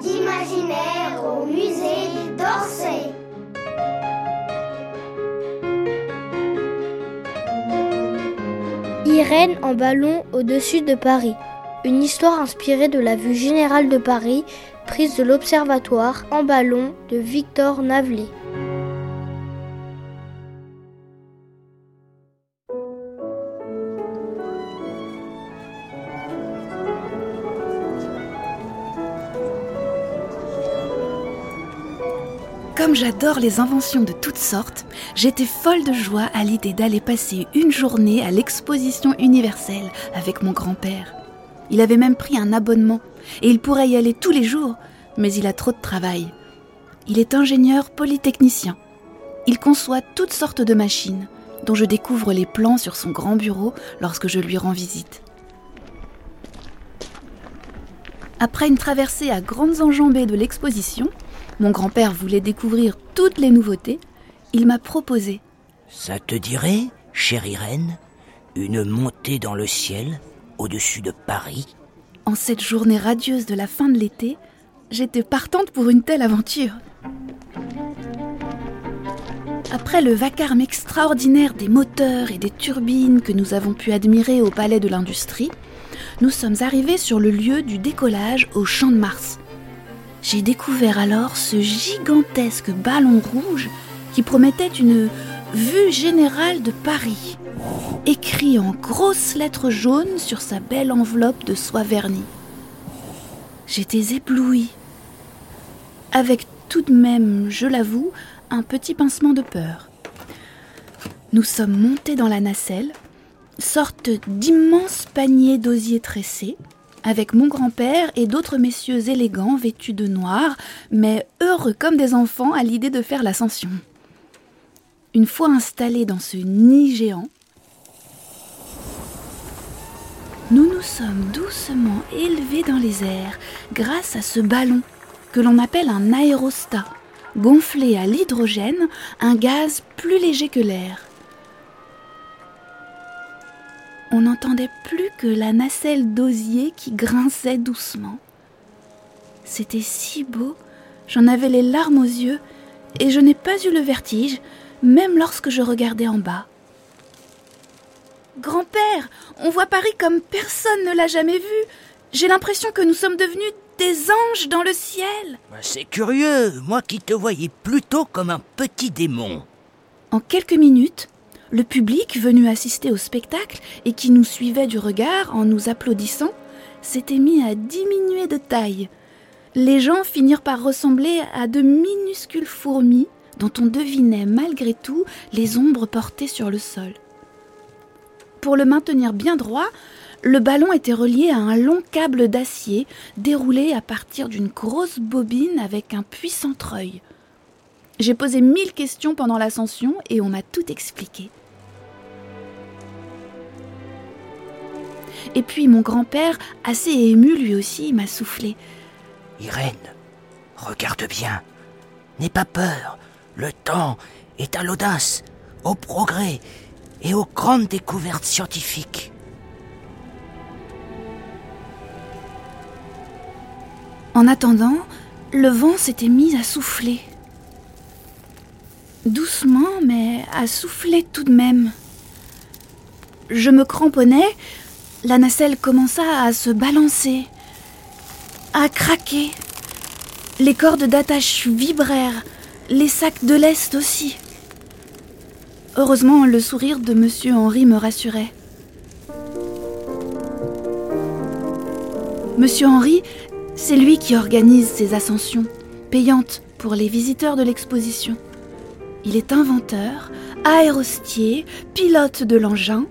d'imaginaire au musée d'Orsay. Irène en ballon au-dessus de Paris. Une histoire inspirée de la vue générale de Paris, prise de l'Observatoire en ballon de Victor Navelé. Comme j'adore les inventions de toutes sortes, j'étais folle de joie à l'idée d'aller passer une journée à l'exposition universelle avec mon grand-père. Il avait même pris un abonnement et il pourrait y aller tous les jours, mais il a trop de travail. Il est ingénieur polytechnicien. Il conçoit toutes sortes de machines, dont je découvre les plans sur son grand bureau lorsque je lui rends visite. Après une traversée à grandes enjambées de l'exposition, mon grand-père voulait découvrir toutes les nouveautés. Il m'a proposé. Ça te dirait, chère Irène, une montée dans le ciel au-dessus de Paris? En cette journée radieuse de la fin de l'été, j'étais partante pour une telle aventure. Après le vacarme extraordinaire des moteurs et des turbines que nous avons pu admirer au Palais de l'Industrie, nous sommes arrivés sur le lieu du décollage au Champ de Mars. J'ai découvert alors ce gigantesque ballon rouge qui promettait une vue générale de Paris, écrit en grosses lettres jaunes sur sa belle enveloppe de soie vernie. J'étais éblouie, avec tout de même, je l'avoue, un petit pincement de peur. Nous sommes montés dans la nacelle, sorte d'immense panier d'osier tressé, avec mon grand-père et d'autres messieurs élégants vêtus de noir, mais heureux comme des enfants à l'idée de faire l'ascension. Une fois installés dans ce nid géant, nous nous sommes doucement élevés dans les airs grâce à ce ballon que l'on appelle un aérostat, gonflé à l'hydrogène, un gaz plus léger que l'air. On n'entendait plus que la nacelle d'osier qui grinçait doucement. C'était si beau, j'en avais les larmes aux yeux, et je n'ai pas eu le vertige, même lorsque je regardais en bas. Grand-père, on voit Paris comme personne ne l'a jamais vu. J'ai l'impression que nous sommes devenus des anges dans le ciel. C'est curieux, moi qui te voyais plutôt comme un petit démon. En quelques minutes, le public venu assister au spectacle et qui nous suivait du regard en nous applaudissant s'était mis à diminuer de taille. Les gens finirent par ressembler à de minuscules fourmis dont on devinait malgré tout les ombres portées sur le sol. Pour le maintenir bien droit, le ballon était relié à un long câble d'acier déroulé à partir d'une grosse bobine avec un puissant treuil. J'ai posé mille questions pendant l'ascension et on m'a tout expliqué. Et puis mon grand-père, assez ému lui aussi, m'a soufflé. Irène, regarde bien. N'aie pas peur. Le temps est à l'audace, au progrès et aux grandes découvertes scientifiques. En attendant, le vent s'était mis à souffler. Doucement, mais à souffler tout de même. Je me cramponnais, la nacelle commença à se balancer, à craquer. Les cordes d'attache vibrèrent, les sacs de lest aussi. Heureusement, le sourire de Monsieur Henri me rassurait. Monsieur Henri, c'est lui qui organise ces ascensions, payantes pour les visiteurs de l'exposition. Il est inventeur, aérostier, pilote de l'engin,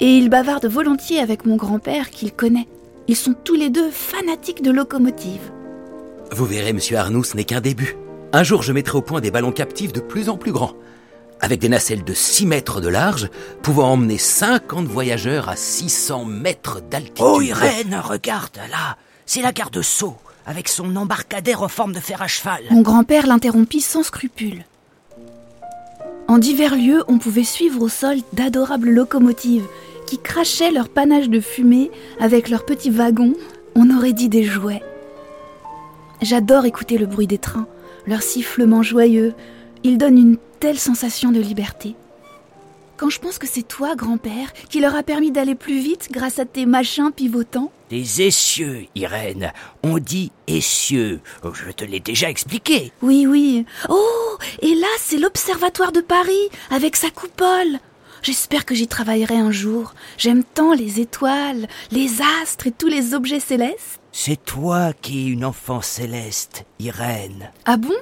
et il bavarde volontiers avec mon grand-père qu'il connaît. Ils sont tous les deux fanatiques de locomotives. Vous verrez, monsieur Arnoux, ce n'est qu'un début. Un jour, je mettrai au point des ballons captifs de plus en plus grands, avec des nacelles de 6 mètres de large, pouvant emmener 50 voyageurs à 600 mètres d'altitude. Oh, Irène, regarde, là, c'est la gare de Sceaux, avec son embarcadère en forme de fer à cheval. Mon grand-père l'interrompit sans scrupule. En divers lieux, on pouvait suivre au sol d'adorables locomotives qui crachaient leur panache de fumée avec leurs petits wagons, on aurait dit des jouets. J'adore écouter le bruit des trains, leur sifflement joyeux. Ils donnent une telle sensation de liberté. Quand je pense que c'est toi, grand-père, qui leur a permis d'aller plus vite grâce à tes machins pivotants. Des essieux, Irène. On dit essieux. Je te l'ai déjà expliqué. Oui, oui. Oh, et là, c'est l'Observatoire de Paris, avec sa coupole. J'espère que j'y travaillerai un jour. J'aime tant les étoiles, les astres et tous les objets célestes. C'est toi qui es une enfant céleste, Irène. Ah bon?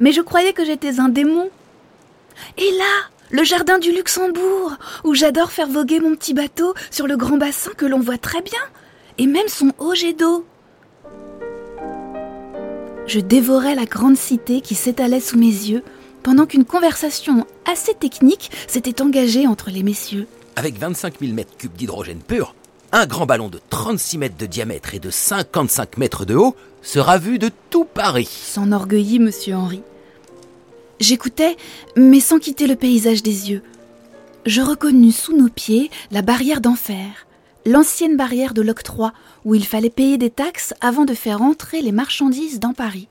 Mais je croyais que j'étais un démon. Et là, le jardin du Luxembourg, où j'adore faire voguer mon petit bateau sur le grand bassin que l'on voit très bien, et même son haut jet d'eau. Je dévorais la grande cité qui s'étalait sous mes yeux, pendant qu'une conversation assez technique s'était engagée entre les messieurs. Avec 25 000 mètres cubes d'hydrogène pur, un grand ballon de 36 mètres de diamètre et de 55 mètres de haut sera vu de tout Paris. S'enorgueillit monsieur Henri. J'écoutais, mais sans quitter le paysage des yeux. Je reconnus sous nos pieds la barrière d'enfer, l'ancienne barrière de l'octroi, où il fallait payer des taxes avant de faire entrer les marchandises dans Paris.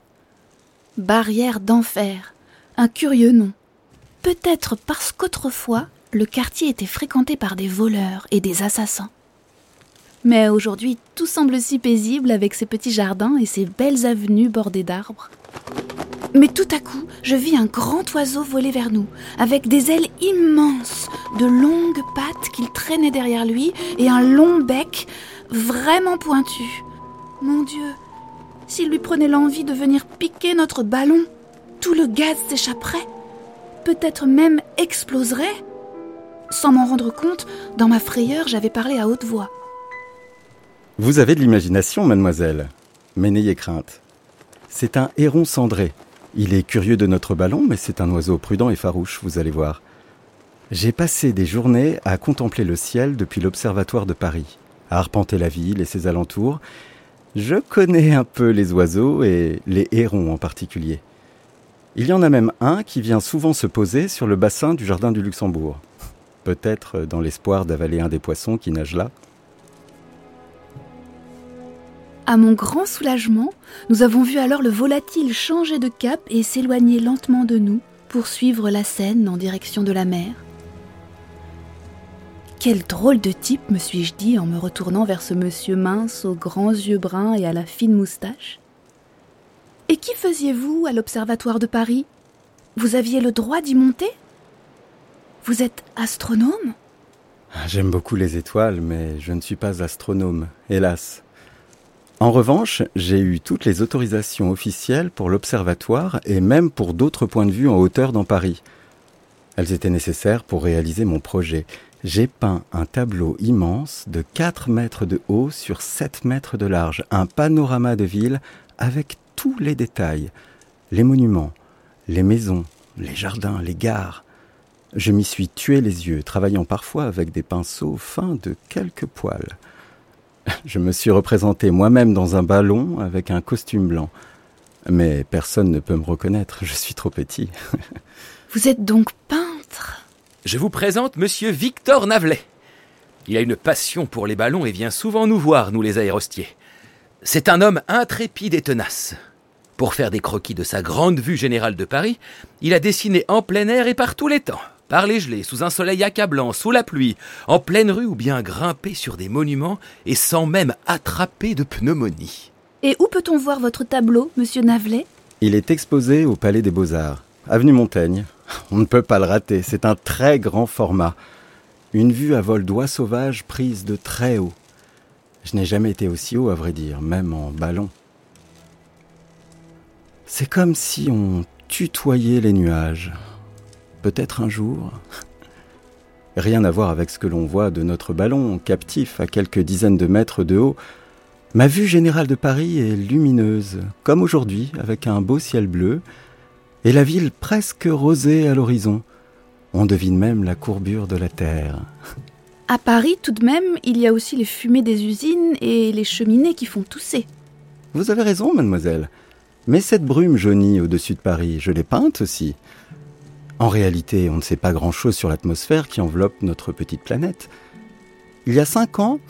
Barrière d'enfer, un curieux nom. Peut-être parce qu'autrefois, le quartier était fréquenté par des voleurs et des assassins. Mais aujourd'hui, tout semble si paisible avec ses petits jardins et ses belles avenues bordées d'arbres. Mais tout à coup, je vis un grand oiseau voler vers nous, avec des ailes immenses, de longues pattes qu'il traînait derrière lui et un long bec vraiment pointu. Mon Dieu, s'il lui prenait l'envie de venir piquer notre ballon, tout le gaz s'échapperait, peut-être même exploserait. Sans m'en rendre compte, dans ma frayeur, j'avais parlé à haute voix. Vous avez de l'imagination, mademoiselle, mais n'ayez crainte. C'est un héron cendré. Il est curieux de notre ballon, mais c'est un oiseau prudent et farouche, vous allez voir. J'ai passé des journées à contempler le ciel depuis l'Observatoire de Paris, à arpenter la ville et ses alentours. Je connais un peu les oiseaux et les hérons en particulier. Il y en a même un qui vient souvent se poser sur le bassin du Jardin du Luxembourg. Peut-être dans l'espoir d'avaler un des poissons qui nagent là. À mon grand soulagement, nous avons vu alors le volatile changer de cap et s'éloigner lentement de nous pour suivre la Seine en direction de la mer. Quel drôle de type, me suis-je dit en me retournant vers ce monsieur mince aux grands yeux bruns et à la fine moustache. Et qui faisiez-vous à l'Observatoire de Paris? Vous aviez le droit d'y monter? Vous êtes astronome? J'aime beaucoup les étoiles, mais je ne suis pas astronome, hélas. En revanche, j'ai eu toutes les autorisations officielles pour l'observatoire et même pour d'autres points de vue en hauteur dans Paris. Elles étaient nécessaires pour réaliser mon projet. J'ai peint un tableau immense de 4 mètres de haut sur 7 mètres de large, un panorama de ville avec tous les détails, les monuments, les maisons, les jardins, les gares. Je m'y suis tué les yeux, travaillant parfois avec des pinceaux fins de quelques poils. Je me suis représenté moi-même dans un ballon avec un costume blanc. Mais personne ne peut me reconnaître, je suis trop petit. Vous êtes donc peintre? Je vous présente monsieur Victor Navelet. Il a une passion pour les ballons et vient souvent nous voir, nous les aérostiers. C'est un homme intrépide et tenace. Pour faire des croquis de sa grande vue générale de Paris, il a dessiné en plein air et par tous les temps par les gelées, sous un soleil accablant, sous la pluie, en pleine rue ou bien grimper sur des monuments et sans même attraper de pneumonie. Et où peut-on voir votre tableau, monsieur Navelet? Il est exposé au Palais des Beaux-Arts, avenue Montaigne. On ne peut pas le rater, c'est un très grand format. Une vue à vol d'oie sauvage prise de très haut. Je n'ai jamais été aussi haut, à vrai dire, même en ballon. C'est comme si on tutoyait les nuages peut-être un jour. Rien à voir avec ce que l'on voit de notre ballon, captif à quelques dizaines de mètres de haut. Ma vue générale de Paris est lumineuse, comme aujourd'hui, avec un beau ciel bleu, et la ville presque rosée à l'horizon. On devine même la courbure de la terre. À Paris, tout de même, il y a aussi les fumées des usines et les cheminées qui font tousser. Vous avez raison, mademoiselle. Mais cette brume jaunie au-dessus de Paris, je l'ai peinte aussi. En réalité, on ne sait pas grand-chose sur l'atmosphère qui enveloppe notre petite planète. Il y a cinq ans,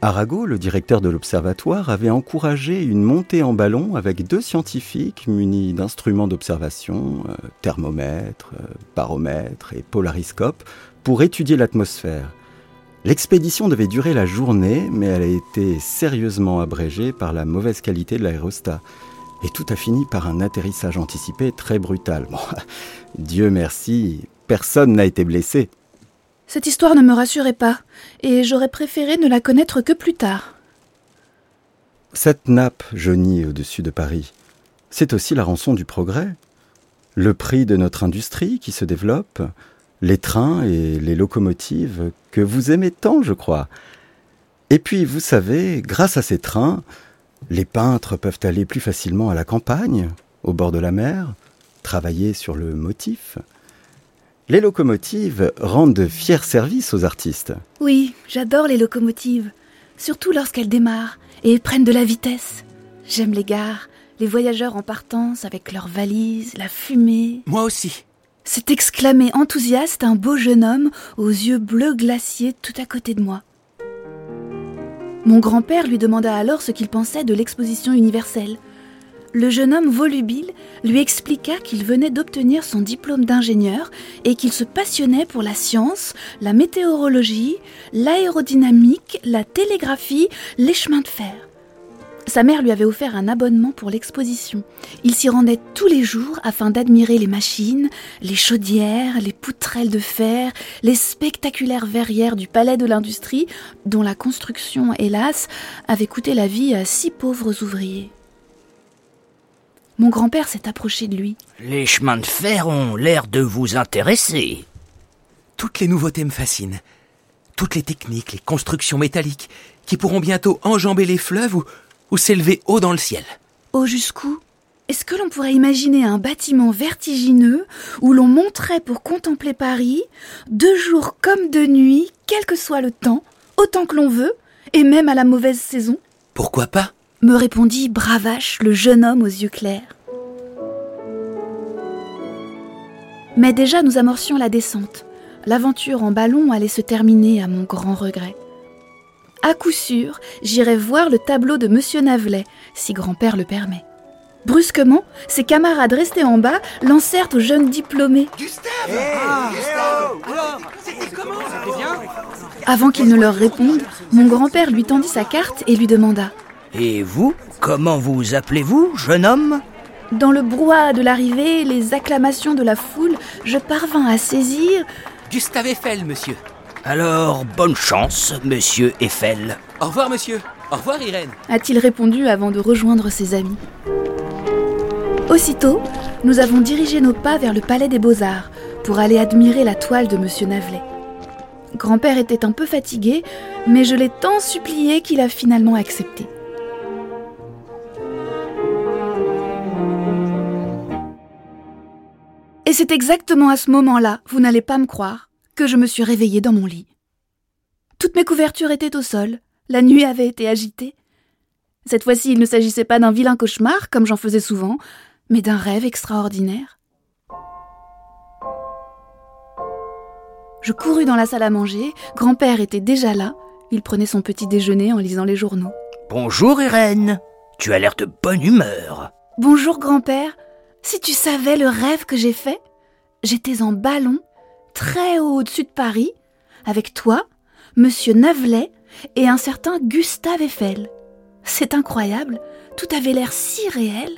Arago, le directeur de l'observatoire, avait encouragé une montée en ballon avec deux scientifiques munis d'instruments d'observation, euh, thermomètre, euh, baromètre et polariscope, pour étudier l'atmosphère. L'expédition devait durer la journée, mais elle a été sérieusement abrégée par la mauvaise qualité de l'aérostat. Et tout a fini par un atterrissage anticipé très brutal. Bon, Dieu merci, personne n'a été blessé. Cette histoire ne me rassurait pas, et j'aurais préféré ne la connaître que plus tard. Cette nappe jaunie au-dessus de Paris, c'est aussi la rançon du progrès. Le prix de notre industrie qui se développe, les trains et les locomotives que vous aimez tant, je crois. Et puis, vous savez, grâce à ces trains, les peintres peuvent aller plus facilement à la campagne, au bord de la mer, travailler sur le motif. Les locomotives rendent de fiers services aux artistes. Oui, j'adore les locomotives, surtout lorsqu'elles démarrent et prennent de la vitesse. J'aime les gares, les voyageurs en partance avec leurs valises, la fumée. Moi aussi. C'est exclamé enthousiaste un beau jeune homme aux yeux bleus glaciers tout à côté de moi. Mon grand-père lui demanda alors ce qu'il pensait de l'exposition universelle le jeune homme volubile lui expliqua qu'il venait d'obtenir son diplôme d'ingénieur et qu'il se passionnait pour la science, la météorologie, l'aérodynamique, la télégraphie, les chemins de fer. Sa mère lui avait offert un abonnement pour l'exposition. Il s'y rendait tous les jours afin d'admirer les machines, les chaudières, les poutrelles de fer, les spectaculaires verrières du palais de l'industrie, dont la construction, hélas, avait coûté la vie à six pauvres ouvriers. Mon grand-père s'est approché de lui. Les chemins de fer ont l'air de vous intéresser. Toutes les nouveautés me fascinent. Toutes les techniques, les constructions métalliques, qui pourront bientôt enjamber les fleuves ou, ou s'élever haut dans le ciel. Haut jusqu'où? Est-ce que l'on pourrait imaginer un bâtiment vertigineux où l'on monterait pour contempler Paris, de jour comme de nuit, quel que soit le temps, autant que l'on veut, et même à la mauvaise saison? Pourquoi pas? Me répondit Bravache, le jeune homme aux yeux clairs. Mais déjà nous amorcions la descente. L'aventure en ballon allait se terminer à mon grand regret. À coup sûr, j'irai voir le tableau de Monsieur Navelet, si grand-père le permet. Brusquement, ses camarades restés en bas lancèrent au jeune diplômé. Gustave ah, Avant qu'il ne leur réponde, mon grand-père lui tendit sa carte et lui demanda et vous, comment vous appelez-vous, jeune homme? Dans le brouhaha de l'arrivée, les acclamations de la foule, je parvins à saisir. Gustave Eiffel, monsieur. Alors, bonne chance, monsieur Eiffel. Au revoir, monsieur. Au revoir, Irène. A-t-il répondu avant de rejoindre ses amis. Aussitôt, nous avons dirigé nos pas vers le Palais des Beaux-Arts pour aller admirer la toile de monsieur Navelet. Grand-père était un peu fatigué, mais je l'ai tant supplié qu'il a finalement accepté. Et c'est exactement à ce moment-là, vous n'allez pas me croire, que je me suis réveillée dans mon lit. Toutes mes couvertures étaient au sol, la nuit avait été agitée. Cette fois-ci, il ne s'agissait pas d'un vilain cauchemar, comme j'en faisais souvent, mais d'un rêve extraordinaire. Je courus dans la salle à manger, grand-père était déjà là, il prenait son petit déjeuner en lisant les journaux. Bonjour Irène, tu as l'air de bonne humeur. Bonjour grand-père, si tu savais le rêve que j'ai fait, j'étais en ballon, très haut au-dessus de Paris, avec toi, Monsieur Navelet et un certain Gustave Eiffel. C'est incroyable, tout avait l'air si réel.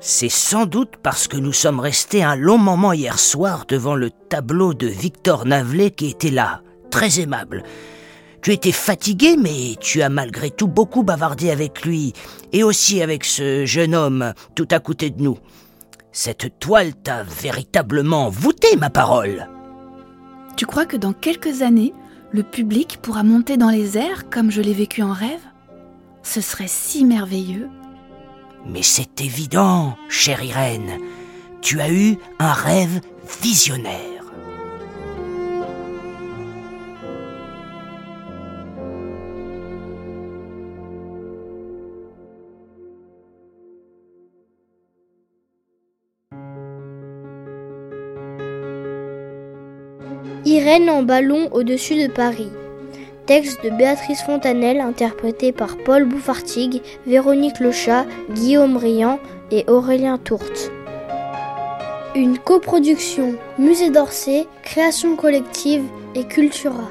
C'est sans doute parce que nous sommes restés un long moment hier soir devant le tableau de Victor Navelet qui était là, très aimable. Tu étais fatigué, mais tu as malgré tout beaucoup bavardé avec lui, et aussi avec ce jeune homme tout à côté de nous. Cette toile t'a véritablement voûté, ma parole. Tu crois que dans quelques années, le public pourra monter dans les airs comme je l'ai vécu en rêve? Ce serait si merveilleux. Mais c'est évident, chère Irène. Tu as eu un rêve visionnaire. Irène en ballon au-dessus de Paris. Texte de Béatrice Fontanelle, interprété par Paul Bouffartigue, Véronique Lechat, Guillaume Riant et Aurélien Tourte. Une coproduction Musée d'Orsay, Création collective et Cultura.